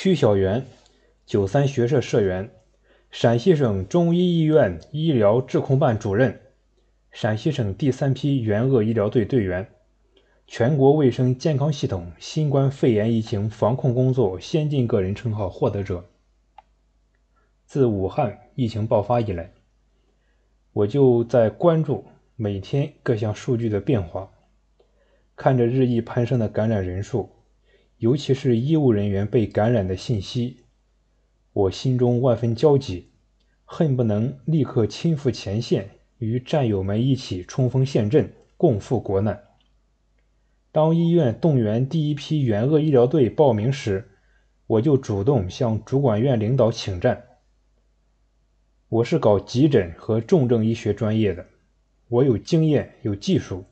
曲小元，九三学社社员，陕西省中医医院医疗质控办主任，陕西省第三批援鄂医疗队队员，全国卫生健康系统新冠肺炎疫情防控工作先进个人称号获得者。自武汉疫情爆发以来，我就在关注每天各项数据的变化，看着日益攀升的感染人数。尤其是医务人员被感染的信息，我心中万分焦急，恨不能立刻亲赴前线，与战友们一起冲锋陷阵，共赴国难。当医院动员第一批援鄂医疗队报名时，我就主动向主管院领导请战。我是搞急诊和重症医学专业的，我有经验有技术，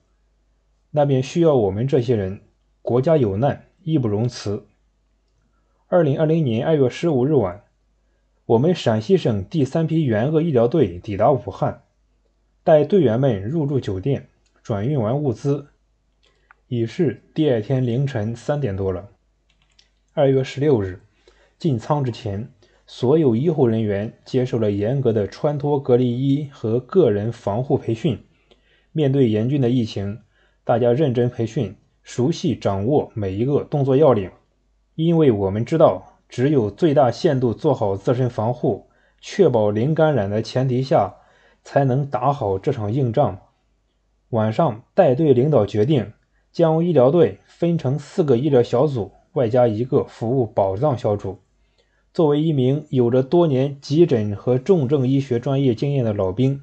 那边需要我们这些人，国家有难。义不容辞。二零二零年二月十五日晚，我们陕西省第三批援鄂医疗队抵达武汉，带队员们入住酒店，转运完物资，已是第二天凌晨三点多了。二月十六日，进仓之前，所有医护人员接受了严格的穿脱隔离衣和个人防护培训。面对严峻的疫情，大家认真培训。熟悉掌握每一个动作要领，因为我们知道，只有最大限度做好自身防护，确保零感染的前提下，才能打好这场硬仗。晚上，带队领导决定将医疗队分成四个医疗小组，外加一个服务保障小组。作为一名有着多年急诊和重症医学专业经验的老兵，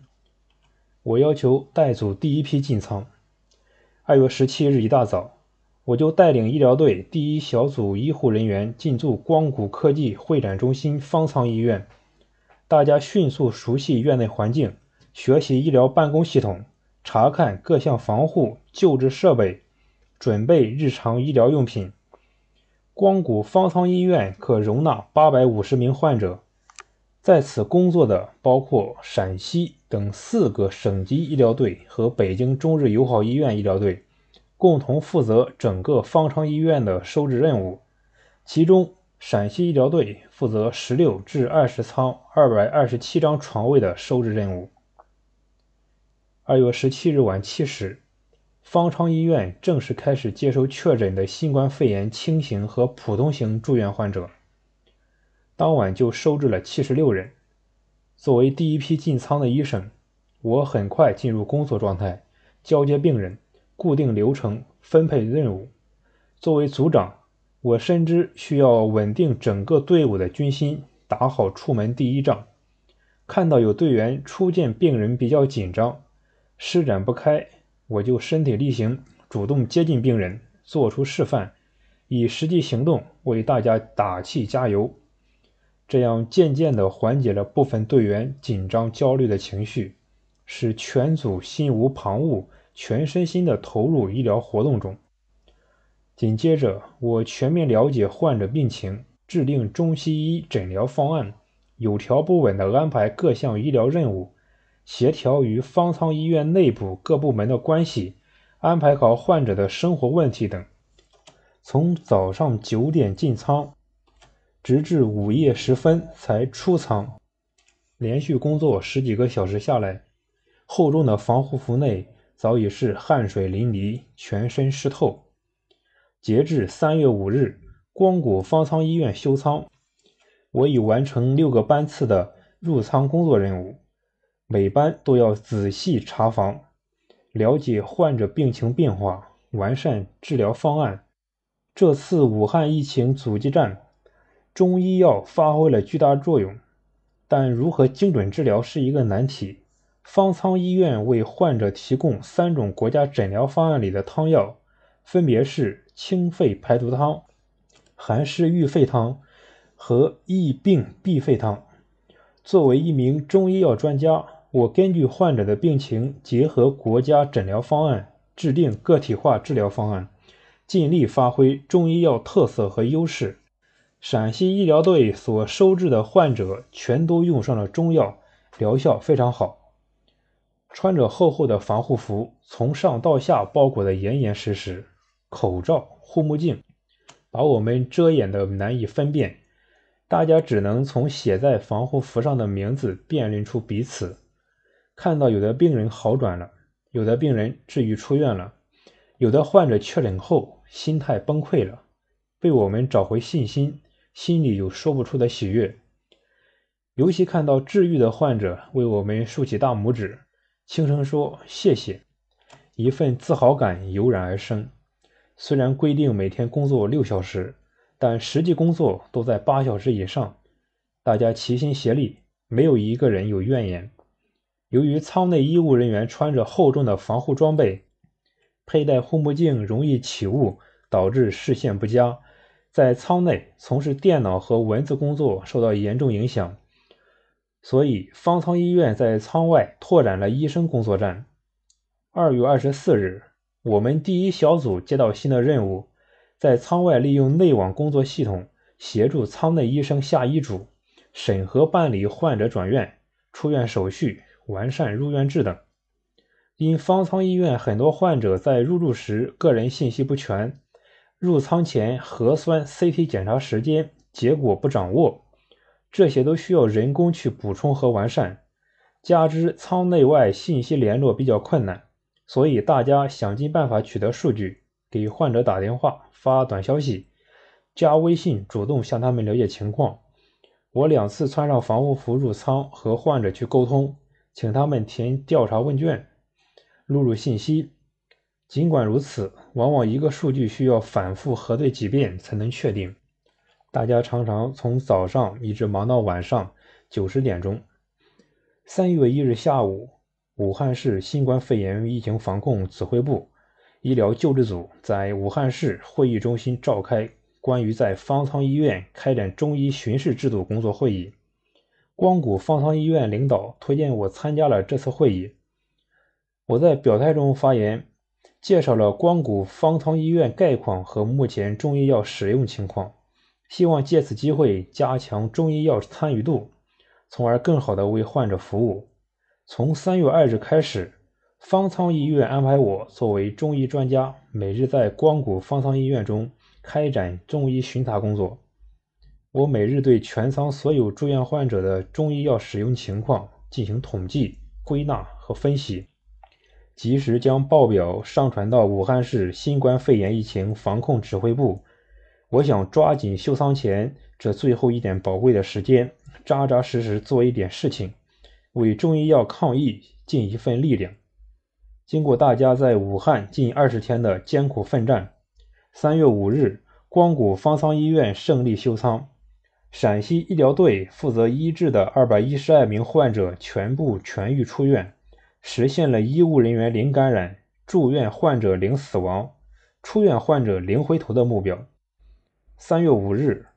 我要求带组第一批进仓。二月十七日一大早。我就带领医疗队第一小组医护人员进驻光谷科技会展中心方舱医院，大家迅速熟悉院内环境，学习医疗办公系统，查看各项防护救治设备，准备日常医疗用品。光谷方舱医院可容纳八百五十名患者，在此工作的包括陕西等四个省级医疗队和北京中日友好医院医疗队。共同负责整个方舱医院的收治任务，其中陕西医疗队负责十六至二十舱二百二十七张床位的收治任务。二月十七日晚七时，方舱医院正式开始接收确诊的新冠肺炎轻型和普通型住院患者，当晚就收治了七十六人。作为第一批进仓的医生，我很快进入工作状态，交接病人。固定流程分配任务。作为组长，我深知需要稳定整个队伍的军心，打好出门第一仗。看到有队员初见病人比较紧张，施展不开，我就身体力行，主动接近病人，做出示范，以实际行动为大家打气加油。这样渐渐地缓解了部分队员紧张焦虑的情绪，使全组心无旁骛。全身心的投入医疗活动中。紧接着，我全面了解患者病情，制定中西医诊疗方案，有条不紊地安排各项医疗任务，协调与方舱医院内部各部门的关系，安排好患者的生活问题等。从早上九点进仓，直至午夜时分才出舱，连续工作十几个小时下来，厚重的防护服内。早已是汗水淋漓，全身湿透。截至三月五日，光谷方舱医院休舱，我已完成六个班次的入仓工作任务，每班都要仔细查房，了解患者病情变化，完善治疗方案。这次武汉疫情阻击战，中医药发挥了巨大作用，但如何精准治疗是一个难题。方舱医院为患者提供三种国家诊疗方案里的汤药，分别是清肺排毒汤、寒湿郁肺汤和益病避肺汤。作为一名中医药专家，我根据患者的病情，结合国家诊疗方案，制定个体化治疗方案，尽力发挥中医药特色和优势。陕西医疗队所收治的患者全都用上了中药，疗效非常好。穿着厚厚的防护服，从上到下包裹得严严实实，口罩、护目镜把我们遮掩得难以分辨，大家只能从写在防护服上的名字辨认出彼此。看到有的病人好转了，有的病人治愈出院了，有的患者确诊后心态崩溃了，被我们找回信心，心里有说不出的喜悦。尤其看到治愈的患者为我们竖起大拇指，轻声说谢谢，一份自豪感油然而生。虽然规定每天工作六小时，但实际工作都在八小时以上，大家齐心协力，没有一个人有怨言。由于舱内医务人员穿着厚重的防护装备，佩戴护目镜容易起雾，导致视线不佳，在舱内从事电脑和文字工作受到严重影响。所以，方舱医院在舱外拓展了医生工作站。二月二十四日，我们第一小组接到新的任务，在舱外利用内网工作系统协助舱内医生下医嘱、审核办理患者转院、出院手续。完善入院制等。因方舱医院很多患者在入住时个人信息不全，入仓前核酸、CT 检查时间结果不掌握，这些都需要人工去补充和完善。加之舱内外信息联络比较困难，所以大家想尽办法取得数据，给患者打电话、发短消息、加微信，主动向他们了解情况。我两次穿上防护服入仓和患者去沟通。请他们填调查问卷，录入信息。尽管如此，往往一个数据需要反复核对几遍才能确定。大家常常从早上一直忙到晚上九十点钟。三月一日下午，武汉市新冠肺炎疫情防控指挥部医疗救治组在武汉市会议中心召开关于在方舱医院开展中医巡视制度工作会议。光谷方舱医院领导推荐我参加了这次会议。我在表态中发言，介绍了光谷方舱医院概况和目前中医药使用情况，希望借此机会加强中医药参与度，从而更好地为患者服务。从三月二日开始，方舱医院安排我作为中医专家，每日在光谷方舱医院中开展中医巡查工作。我每日对全舱所有住院患者的中医药使用情况进行统计、归纳和分析，及时将报表上传到武汉市新冠肺炎疫情防控指挥部。我想抓紧休舱前这最后一点宝贵的时间，扎扎实实做一点事情，为中医药抗疫尽一份力量。经过大家在武汉近二十天的艰苦奋战，三月五日，光谷方舱医院胜利休舱。陕西医疗队负责医治的二百一十二名患者全部痊愈出院，实现了医务人员零感染、住院患者零死亡、出院患者零回头的目标。三月五日，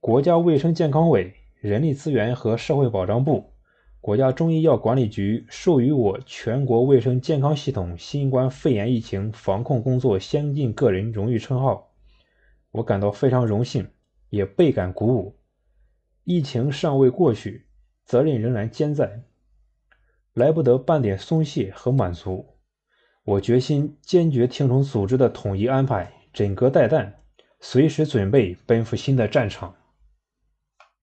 国家卫生健康委、人力资源和社会保障部、国家中医药管理局授予我全国卫生健康系统新冠肺炎疫情防控工作先进个人荣誉称号，我感到非常荣幸，也倍感鼓舞。疫情尚未过去，责任仍然肩在，来不得半点松懈和满足。我决心坚决听从组织的统一安排，枕戈待旦，随时准备奔赴新的战场。